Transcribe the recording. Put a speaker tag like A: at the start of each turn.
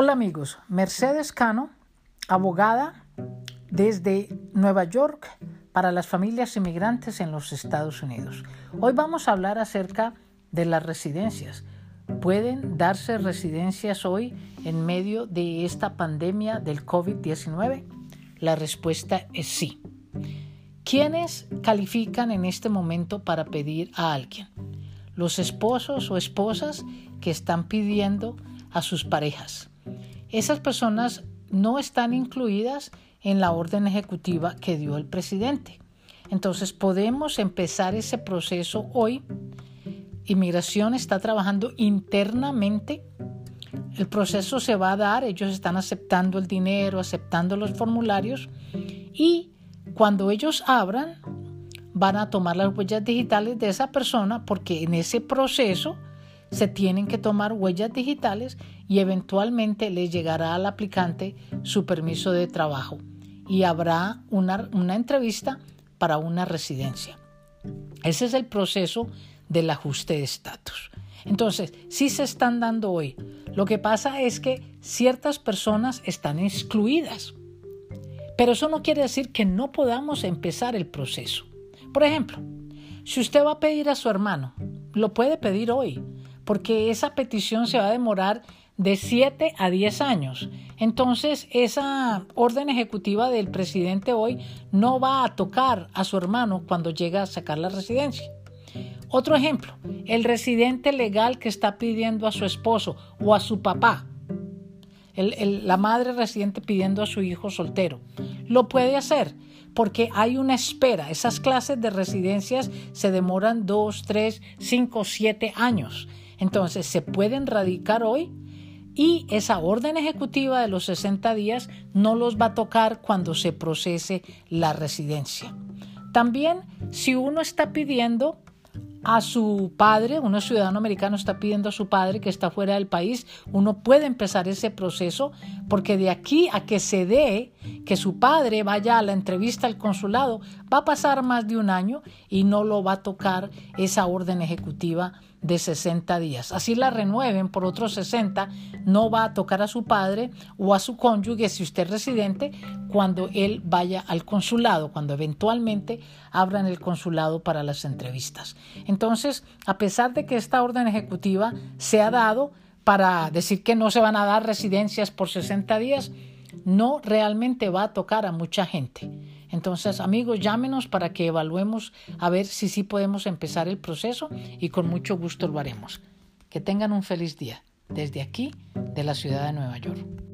A: Hola amigos, Mercedes Cano, abogada desde Nueva York para las familias inmigrantes en los Estados Unidos. Hoy vamos a hablar acerca de las residencias. ¿Pueden darse residencias hoy en medio de esta pandemia del COVID-19? La respuesta es sí. ¿Quiénes califican en este momento para pedir a alguien? Los esposos o esposas que están pidiendo a sus parejas. Esas personas no están incluidas en la orden ejecutiva que dio el presidente. Entonces podemos empezar ese proceso hoy. Inmigración está trabajando internamente. El proceso se va a dar, ellos están aceptando el dinero, aceptando los formularios y cuando ellos abran, van a tomar las huellas digitales de esa persona porque en ese proceso se tienen que tomar huellas digitales y eventualmente le llegará al aplicante su permiso de trabajo y habrá una, una entrevista para una residencia. Ese es el proceso del ajuste de estatus. Entonces, sí se están dando hoy. Lo que pasa es que ciertas personas están excluidas. Pero eso no quiere decir que no podamos empezar el proceso. Por ejemplo, si usted va a pedir a su hermano, lo puede pedir hoy, porque esa petición se va a demorar de 7 a 10 años. Entonces, esa orden ejecutiva del presidente hoy no va a tocar a su hermano cuando llega a sacar la residencia. Otro ejemplo, el residente legal que está pidiendo a su esposo o a su papá la madre residente pidiendo a su hijo soltero. Lo puede hacer porque hay una espera. Esas clases de residencias se demoran dos, tres, cinco, siete años. Entonces se pueden radicar hoy y esa orden ejecutiva de los 60 días no los va a tocar cuando se procese la residencia. También si uno está pidiendo a su padre, uno ciudadano americano está pidiendo a su padre que está fuera del país, uno puede empezar ese proceso porque de aquí a que se dé que su padre vaya a la entrevista al consulado, va a pasar más de un año y no lo va a tocar esa orden ejecutiva de 60 días. Así la renueven por otros 60, no va a tocar a su padre o a su cónyuge, si usted es residente, cuando él vaya al consulado, cuando eventualmente abran el consulado para las entrevistas. Entonces, a pesar de que esta orden ejecutiva se ha dado para decir que no se van a dar residencias por 60 días, no realmente va a tocar a mucha gente. Entonces, amigos, llámenos para que evaluemos a ver si sí podemos empezar el proceso y con mucho gusto lo haremos. Que tengan un feliz día desde aquí, de la ciudad de Nueva York.